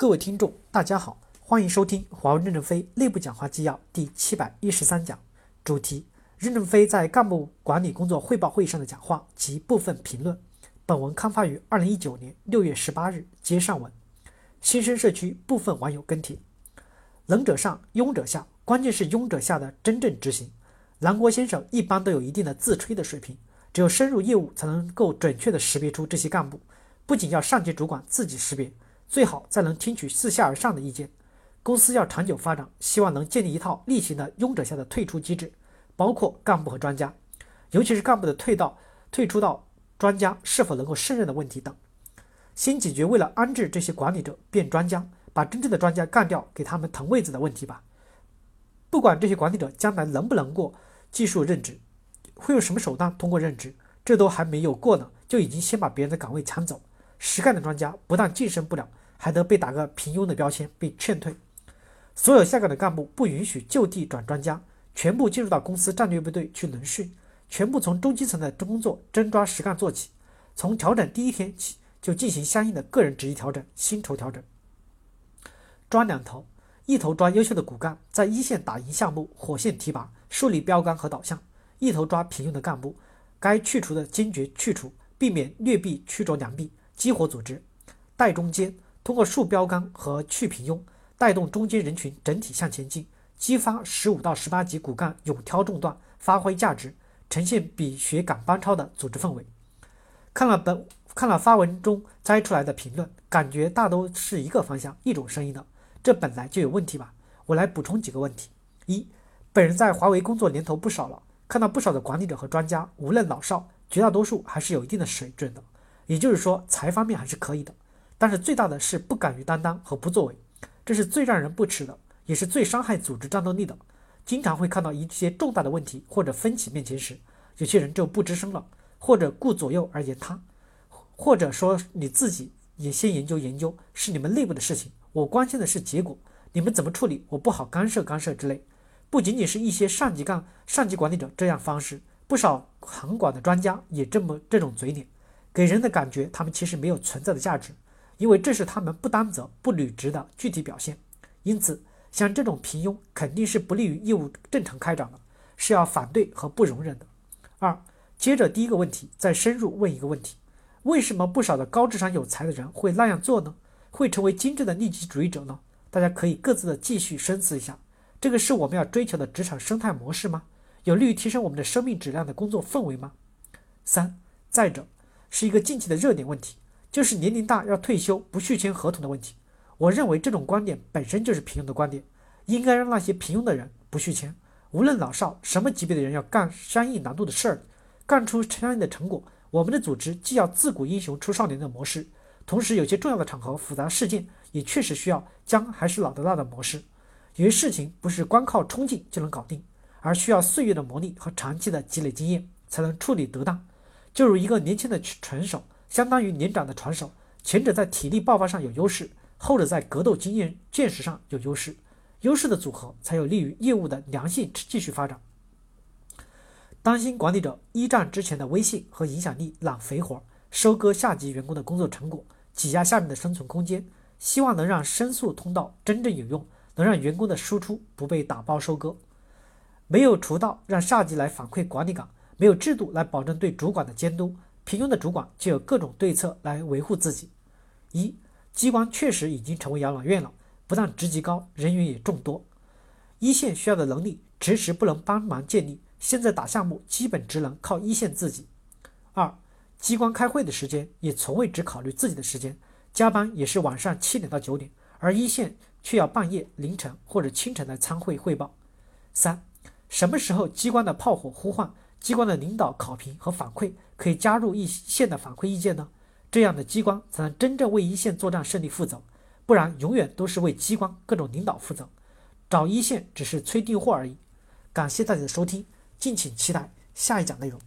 各位听众，大家好，欢迎收听华为任正非内部讲话纪要第七百一十三讲，主题：任正非在干部管理工作汇报会议上的讲话及部分评论。本文刊发于二零一九年六月十八日，接上文。新生社区部分网友跟帖：能者上，庸者下，关键是庸者下的真正执行。南国先生一般都有一定的自吹的水平，只有深入业务，才能够准确的识别出这些干部。不仅要上级主管自己识别。最好再能听取自下而上的意见。公司要长久发展，希望能建立一套例行的拥者下的退出机制，包括干部和专家，尤其是干部的退到退出到专家是否能够胜任的问题等。先解决为了安置这些管理者变专家，把真正的专家干掉，给他们腾位子的问题吧。不管这些管理者将来能不能过技术任职，会用什么手段通过任职，这都还没有过呢，就已经先把别人的岗位抢走。实干的专家不但晋升不了。还得被打个平庸的标签，被劝退。所有下岗的干部不允许就地转专家，全部进入到公司战略部队去轮训，全部从中基层的工作真抓实干做起，从调整第一天起就进行相应的个人职业调整、薪酬调整。抓两头，一头抓优秀的骨干，在一线打赢项目，火线提拔，树立标杆和导向；一头抓平庸的干部，该去除的坚决去除，避免劣币驱逐良币，激活组织，带中间。通过树标杆和去平庸，带动中间人群整体向前进，激发十五到十八级骨干勇挑重担，发挥价值，呈现比学赶班超的组织氛围。看了本看了发文中摘出来的评论，感觉大都是一个方向、一种声音的，这本来就有问题吧？我来补充几个问题：一，本人在华为工作年头不少了，看到不少的管理者和专家，无论老少，绝大多数还是有一定的水准的，也就是说，财方面还是可以的。但是最大的是不敢于担当和不作为，这是最让人不齿的，也是最伤害组织战斗力的。经常会看到一些重大的问题或者分歧面前时，有些人就不吱声了，或者顾左右而言他，或者说你自己也先研究研究，是你们内部的事情，我关心的是结果，你们怎么处理，我不好干涉干涉之类。不仅仅是一些上级干上级管理者这样方式，不少行管的专家也这么这种嘴脸，给人的感觉他们其实没有存在的价值。因为这是他们不担责、不履职的具体表现，因此像这种平庸肯定是不利于业务正常开展的，是要反对和不容忍的。二，接着第一个问题再深入问一个问题：为什么不少的高智商有才的人会那样做呢？会成为精致的利己主义者呢？大家可以各自的继续深思一下，这个是我们要追求的职场生态模式吗？有利于提升我们的生命质量的工作氛围吗？三，再者是一个近期的热点问题。就是年龄大要退休不续签合同的问题，我认为这种观点本身就是平庸的观点，应该让那些平庸的人不续签，无论老少什么级别的人要干相应难度的事儿，干出相应的成果。我们的组织既要自古英雄出少年的模式，同时有些重要的场合、复杂事件也确实需要姜还是老的辣的模式。有些事情不是光靠冲劲就能搞定，而需要岁月的磨砺和长期的积累经验才能处理得当。就如一个年轻的拳手。相当于年长的拳手，前者在体力爆发上有优势，后者在格斗经验见识上有优势，优势的组合才有利于业务的良性继续发展。担心管理者一战之前的威信和影响力揽肥活，收割下级员工的工作成果，挤压下面的生存空间，希望能让申诉通道真正有用，能让员工的输出不被打包收割。没有渠道让下级来反馈管理岗，没有制度来保证对主管的监督。平庸的主管就有各种对策来维护自己。一机关确实已经成为养老院了，不但职级高，人员也众多，一线需要的能力迟迟不能帮忙建立。现在打项目基本只能靠一线自己。二机关开会的时间也从未只考虑自己的时间，加班也是晚上七点到九点，而一线却要半夜、凌晨或者清晨来参会汇报。三什么时候机关的炮火呼唤？机关的领导考评和反馈可以加入一线的反馈意见呢，这样的机关才能真正为一线作战胜利负责，不然永远都是为机关各种领导负责，找一线只是催订货而已。感谢大家的收听，敬请期待下一讲内容。